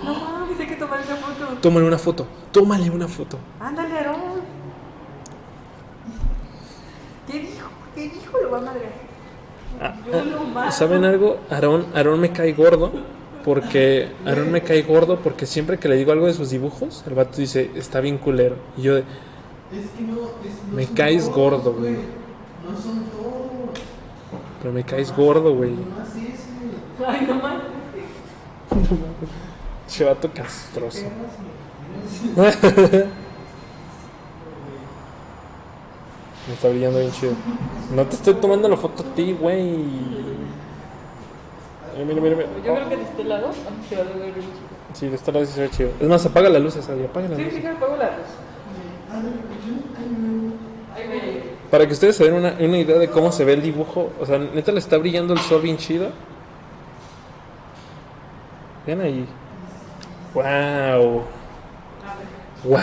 No hay que tomar esa foto. Tómale una foto, tómale una foto. Ándale, Aarón. ¿Qué dijo? ¿Qué dijo? Lo va a madrear. Ah, Yo lo mato. ¿Saben algo? Aarón, Aarón me cae gordo porque Aarón me cae gordo porque siempre que le digo algo de sus dibujos, el vato dice, está bien culero. Y yo de, Es que no, es, no Me caes todos, gordo, güey. No son todos. pero me caes gordo, güey. Ay, no mames. Che vato castroso. Me está brillando bien chido. No te estoy tomando la foto a ti, güey. Mira, mira, mira. mira. Yo creo que de este lado se va a ver bien chido. Sí, de esta lado sí se ve chido. Es más, apaga las luces, Adri, apaga las Sí, luces. sí, que apago la luz. Para que ustedes se den una, una idea de cómo se ve el dibujo, o sea, neta le está brillando el sol bien chido. Vean ahí. Wow. Wow.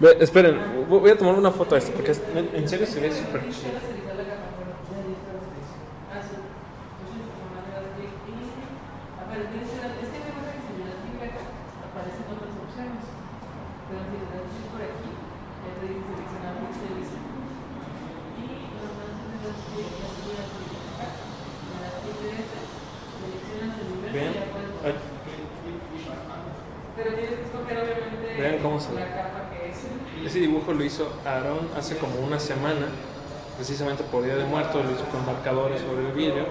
Esperen, vo- voy a tomar una foto de esto porque en serio se ve súper chido. Vean, ay, Pero tienes que escoger obviamente Vean cómo se ve. la capa que es. Ese dibujo lo hizo Aaron hace como una semana, precisamente por Día de Muertos, lo hizo con marcadores sobre el vidrio.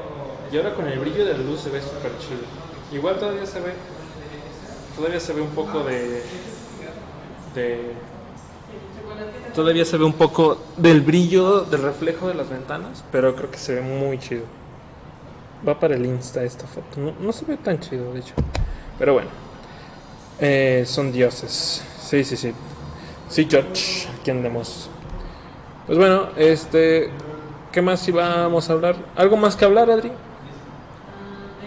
Y ahora con el brillo de la luz se ve súper chido. Igual todavía se ve, todavía se ve un poco de, todavía se ve un poco del brillo, del reflejo de las ventanas, pero creo que se ve muy chido. Va para el Insta esta foto, no, no se ve tan chido de hecho, pero bueno. Eh, son dioses. Sí, sí, sí. Sí, George, aquí andamos. Pues bueno, este. ¿Qué más íbamos a hablar? ¿Algo más que hablar, Adri? Mm,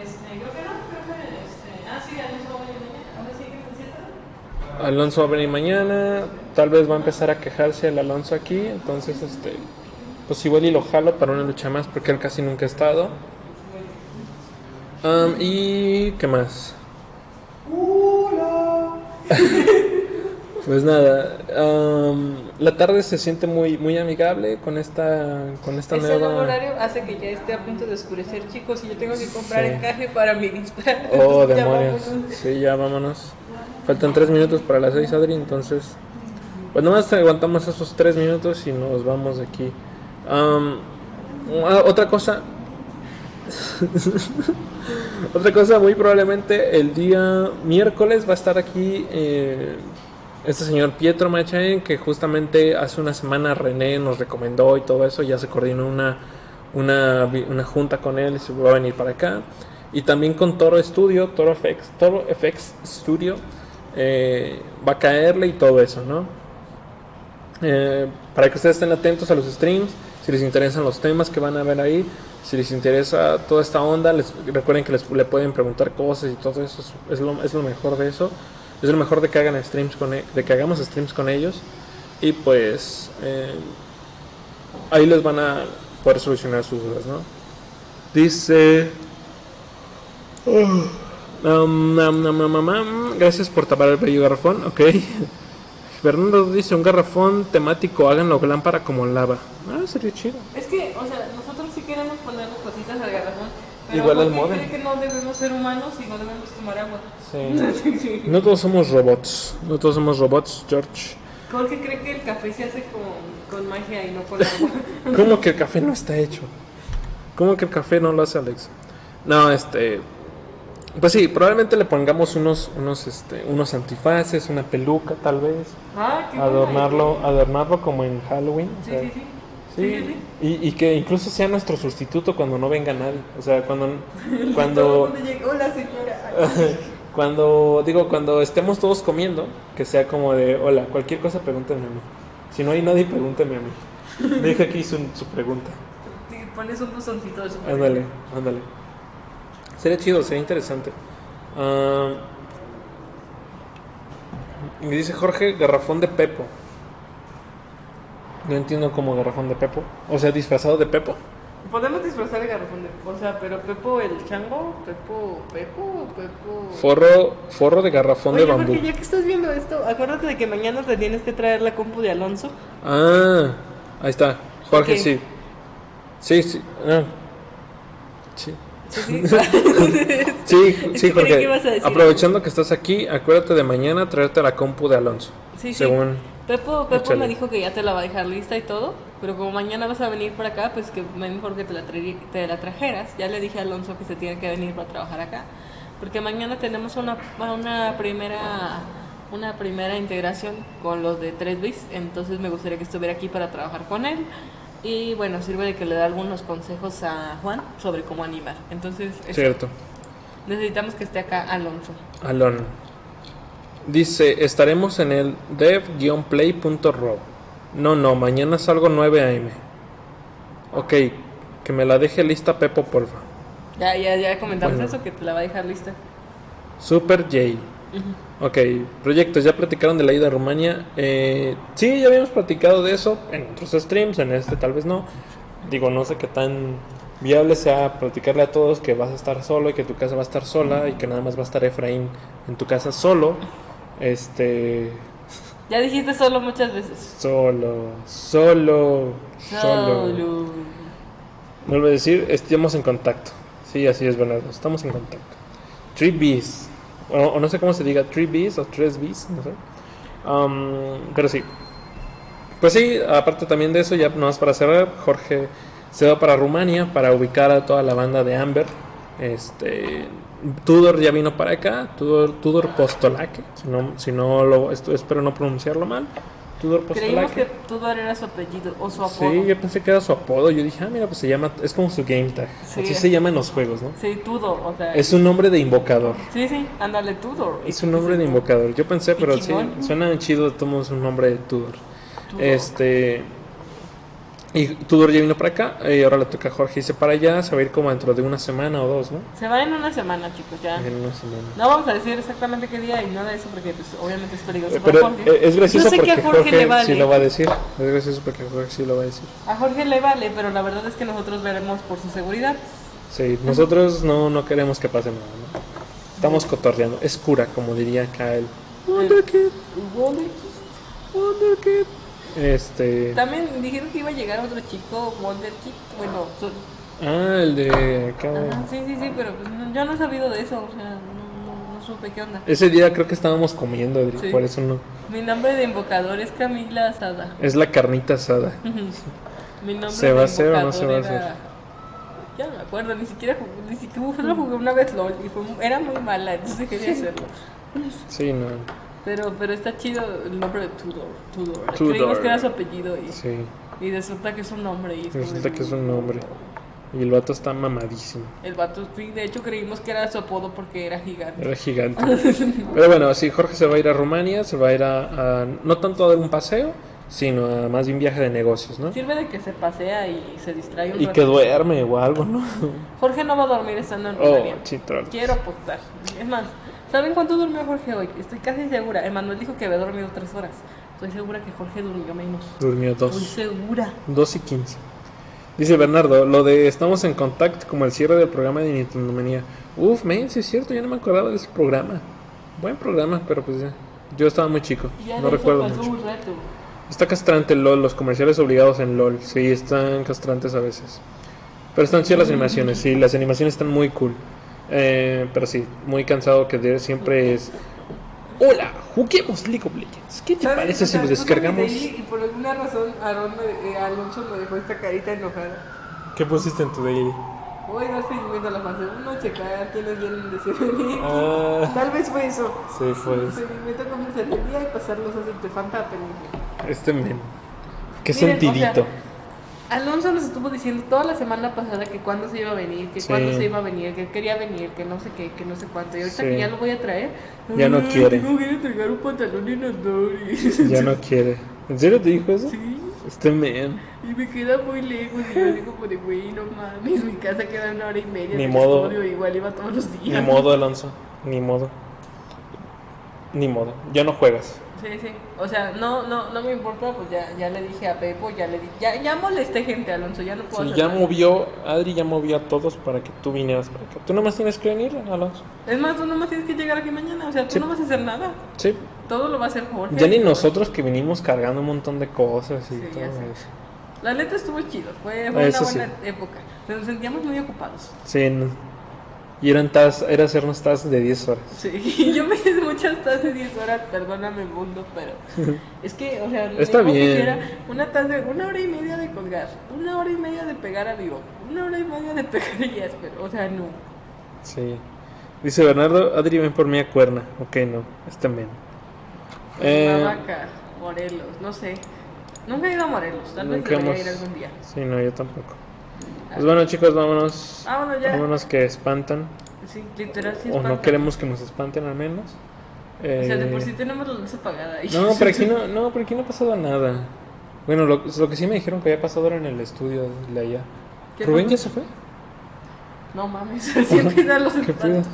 Este, creo que no, creo que este. Ah, sí, Alonso va a venir mañana. Ahora sí que se sienta. Alonso va a venir mañana. Tal vez va a empezar a quejarse el Alonso aquí. Entonces, este. Pues igual y lo jalo para una lucha más porque él casi nunca ha estado. Y. ¿Qué más? Pues nada, am, la tarde se siente muy muy amigable con esta con esta Ese nueva horario hace que ya esté a punto de oscurecer, chicos, y yo tengo que comprar Sí. encaje para mi disfraz. Oh, Entonces, ya demonios. vámonos. Sí, ya vámonos. Faltan tres minutos para las seis, Adri, entonces... Pues nomás aguantamos esos tres minutos y nos vamos de aquí. Ah, otra cosa... otra cosa, muy probablemente el día miércoles va a estar aquí eh, este señor Pietro Machain, que justamente hace una semana René nos recomendó y todo eso, ya se coordinó una, una, una junta con él y se va a venir para acá. Y también con Toro Studio, Toro FX, Toro FX Studio, va a caerle y todo eso, ¿no? Eh, para que ustedes estén atentos a los streams, si les interesan los temas que van a ver ahí, si les interesa toda esta onda, les, recuerden que les, le pueden preguntar cosas y todo eso, es, es lo, es lo mejor de eso, es lo mejor de que hagan streams con e- de que hagamos streams con ellos y pues eh, ahí les van a poder solucionar sus dudas, ¿no? Dice Um, nam, nam, nam, nam. Gracias por tapar el bello garrafón, ok. Fernando dice un garrafón temático, háganlo lámpara como lava. Ah, sería chido. Es que, o sea, nosotros sí queremos ponerle cositas al garrafón. Pero Igual ¿por al modem. que no debemos ser humanos y no debemos tomar agua? Sí. No todos somos robots, no todos somos robots, George. Porque cree que el café se hace con, con magia y no con agua. ¿Cómo que el café no está hecho? ¿Cómo que el café no lo hace Alex? No, este. Pues sí, probablemente le pongamos unos, unos, este, unos antifaces, una peluca tal vez. ah, qué buena Adornarlo, adornarlo como en Halloween. o idea. sea, Sí, sí, sí. Sí, Sí, Y, y que incluso sea nuestro sustituto cuando no venga nadie. O sea, cuando, Todo el cuando, mundo llega, Hola, señora. Cuando, digo, cuando estemos todos comiendo, que sea como de, hola, cualquier cosa pregúntenme a mí. Si no hay nadie, pregúntenme a mí. Deja aquí su, su pregunta. Pones un buzoncito de su Ándale, ándale. Sería chido, sería interesante. Ah, me dice Jorge, garrafón de Pepo. No entiendo cómo garrafón de Pepo. O sea, disfrazado de Pepo. Podemos disfrazar el garrafón de. O sea, pero Pepo el chango, Pepo, Pepo, Pepo. Forro, forro de garrafón Oye, de bambú. Jorge, ya que estás viendo esto, acuérdate de que mañana te tienes que traer la compu de Alonso. Ah, ahí está. Jorge, sí. Sí, sí. ah. Sí. Sí, sí. Jorge. que Aprovechando que estás aquí, acuérdate de mañana traerte la compu de Alonso. Sí, sí. según. Pepo, Pepo Échale. me dijo que ya te la va a dejar lista y todo, pero como mañana vas a venir para acá, pues que mejor que te la, traeri- te la trajeras. Ya le dije a Alonso que se tiene que venir para trabajar acá, porque mañana tenemos una, una primera una primera integración con los de 3 bits, entonces me gustaría que estuviera aquí para trabajar con él. Y bueno, sirve de que le da algunos consejos a Juan sobre cómo animar. Entonces, eso. Cierto. necesitamos que esté acá Alonso. Alon. Dice, estaremos en el dev-play.ro. No, no, mañana salgo 9 am. Ok, que me la deje lista Pepo, porfa. Ya, ya, ya comentamos Bueno. eso, que te la va a dejar lista. Super J. Ok, proyectos, ya platicaron de la ida a Rumania. Eh, sí, ya habíamos platicado de eso en otros streams, en este tal vez no. Digo, no sé qué tan viable sea platicarle a todos que vas a estar solo y que tu casa va a estar sola y que nada más va a estar Efraín en tu casa solo. Este. Ya dijiste solo muchas veces. Solo, solo, solo. Solo. Vuelvo a decir, estamos en contacto. Sí, así es, Bernardo, estamos en contacto. 3Bs, o, o no sé cómo se diga, 3Bs o 3Bs, no sé. Um, pero sí. Pues sí, aparte también de eso, ya nomás para cerrar, Jorge se va para Rumania para ubicar a toda la banda de Amber. Este. Tudor ya vino para acá, Tudor, Tudor Postolake, si no, si no lo, esto- espero no pronunciarlo mal. Tudor Creímos que Tudor era su apellido o su apodo. Sí, yo pensé que era su apodo. Yo dije, ah, mira, pues se llama. Es como su game tag. Sí. Así se llama en los juegos, ¿no? Sí, Tudor, o sea. Es un nombre de invocador. Sí, sí, ándale, Tudor. Es un nombre de invocador. Yo pensé, pero sí, suena chido. Tomamos un nombre de Tudor. Tudor. Este. Y Tudor ya vino para acá. Y ahora le toca a Jorge irse para allá. Se va a ir como dentro de una semana o dos, ¿no? Se va en una semana, chicos, ya. En una semana. No vamos a decir exactamente qué día y nada de eso porque pues, obviamente es peligroso Eh, para Pero Jorge. eh, es gracioso Yo sé que porque a Jorge, Jorge, le vale. sí lo va a decir. Es gracioso porque Jorge sí lo va a decir. A Jorge le vale, pero la verdad es que nosotros veremos por su seguridad. Sí, nosotros no, no queremos que pase nada, ¿no? Estamos cotorreando. Es cura, como diría Kyle. Wonder Kid, Wonder Kid. Este. También dijeron que iba a llegar otro chico, Wonder Kid. Bueno, so- Ah, el de acá. ajá, sí, sí, sí, pero pues, no- yo no he sabido de eso, o sea, no, no- no supe qué onda. Ese día creo que estábamos comiendo, Adri, Sí. por eso no. Mi nombre de invocador es Camila Asada. Es la carnita asada. Mi nombre ¿Se de va a hacer o no se va a invocador era- Ya no me acuerdo, ni siquiera jugué, ni siquiera solo jugué una vez LOL y fue, era muy mala, entonces de hacerlo. Sí, no. Pero, pero está chido el nombre de Tudor. Tudor. Tudor. Creímos que era su apellido y, Sí. y resulta que es un nombre. Y Resulta que es un nombre. Y el vato está mamadísimo. El vato, sí, de hecho creímos que era su apodo porque era gigante. Era gigante. Pero bueno, sí, Jorge se va a ir a Rumania, se va a ir a, a- no tanto a dar un paseo, sino a más bien viaje de negocios, ¿no? Sirve de que se pasea y se distrae un Y rato. que duerme o algo, ¿no? Jorge no va a dormir estando en Oh, Rumania. chitral. Quiero apostar. Es más, ¿saben cuánto durmió Jorge hoy? Estoy casi segura. Emanuel dijo que había dormido tres horas. Estoy segura que Jorge durmió menos. Durmió Estoy dos. segura. 2 y 15. Dice Bernardo, lo de estamos en contacto como el cierre del programa de Nintendo Manía. Uf, men, sí es cierto, ya no me acordaba de ese programa. Buen programa, pero pues ya. Yo estaba muy chico, Ya no recuerdo mucho. un rato. Está castrante el LOL, los comerciales obligados en LOL. Sí, están castrantes a veces. Pero están chidas las animaciones, sí, las animaciones están muy cool. Eh, pero sí, muy cansado que de- siempre es... Hola, juguemos League of Legends. ¿Qué te ¿Sabes? parece O si lo descargamos? Y por alguna razón Aaron me- eh, Alonso me dejó esta carita enojada. ¿Qué pusiste en tu daily? Voy a dar seguimiento a la fase 1, checar quiénes vienen de CBD. Ah, Tal vez fue eso. sí, fue eso. Seguimiento con el día y pasarlos a Centefanta a pendiente. Este men. Qué Miren, sentidito. o sea, Alonso nos estuvo diciendo toda la semana pasada que cuándo se iba a venir, que Sí. cuándo se iba a venir, que quería venir, que no sé qué, que no sé cuánto. Y ahorita Sí. que ya lo voy a traer, Ya no "Ay, quiere. Ir a entregar un pantalón y no ya no quiere. ¿En serio te dijo eso? Sí. Este men. Y me queda muy lejos y yo digo de güey, no mames, mi casa queda una hora y media Ni modo. estudio, igual iba todos los Ni días. modo, Alonso. Ni modo. Ni modo. Ya no juegas. Sí, sí. O sea, no, no, no me importa, pues ya, ya le dije a Pepo, ya le di, ya, ya molesté gente, Alonso, ya no puedo Sí, hacer ya nada. movió, Adri ya movió a todos para que tú vinieras para acá. Tú nomás tienes que venir, Alonso. Es más, tú nomás tienes que llegar aquí mañana, o sea, tú Sí. no vas a hacer nada. Sí. Todo lo va a hacer Jorge. Ya ni nosotros que vinimos cargando un montón de cosas y Sí, todo ya sé. eso. La neta estuvo chido, fue, fue una buena época. Pero nos sentíamos muy ocupados. Sí, no. Y eran tas, era hacernos tas de 10 horas. Sí, yo me hice muchas tasas de 10 horas, perdóname mundo, pero es que, o sea, Está digo que bien. hiciera una taza de una hora y media de colgar, una hora y media de pegar a vivo, una hora y media de pegar a Jasper, o sea, no. Sí. Dice Bernardo, Adri ven por mí a cuerna. Ok, no. Este men. Eh, Cuernavaca, Morelos, no sé. Nunca he ido a Morelos, tal vez debería ir algún día. Sí, no, yo tampoco. Pues bueno, chicos, vámonos. Vámonos ya. Vámonos que espantan. Sí, literal, sí O no queremos que nos espanten al menos. O sea, de Eh, por sí tenemos la luz apagada. ahí. No, pero aquí no, no, pero aquí no ha pasado nada. Bueno, lo, lo que sí me dijeron que había pasado era en el estudio de allá. ¿Qué ¿Rubén ya se fue? No mames, así empiezan los espantos.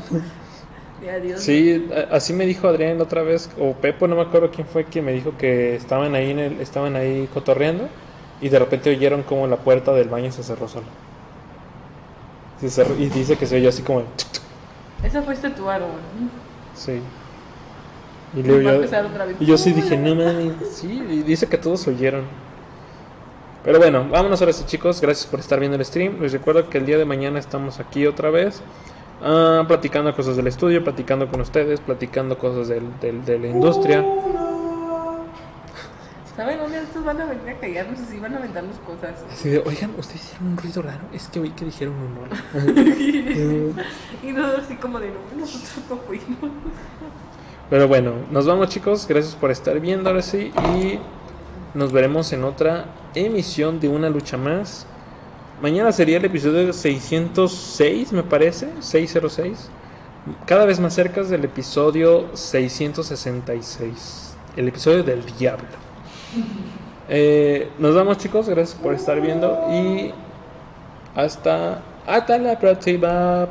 Adiós. Sí, así me dijo Adrián la otra vez, o Pepo, no me acuerdo quién fue quien me dijo que estaban ahí en el, estaban ahí cotorreando y de repente oyeron como la puerta del baño se cerró sola. Y dice que se oyó así como. Esa fuiste tu árbol. sí. Y luego yo, y yo sí dije, no mames, sí, y dice que todos oyeron. Pero bueno, vámonos ahora sí chicos, gracias por estar viendo el stream. Les recuerdo que el día de mañana estamos aquí otra vez, ah, platicando cosas del estudio, platicando con ustedes, platicando cosas del, del- de la industria. ¿Saben? Día estos van a venir a callarnos así, van a aventarnos cosas. De, oigan, ¿ustedes hicieron un ruido raro? Es que oí que dijeron un hola. Y no así como de, no, nosotros no fuimos. Pero bueno, nos vamos chicos, gracias por estar viendo ahora sí y nos veremos en otra emisión de una lucha más. Mañana sería el episodio 606, me parece, 606. Cada vez más cerca del episodio 666, el episodio del diablo. Eh, nos vamos chicos, gracias por estar viendo y hasta, hasta la próxima.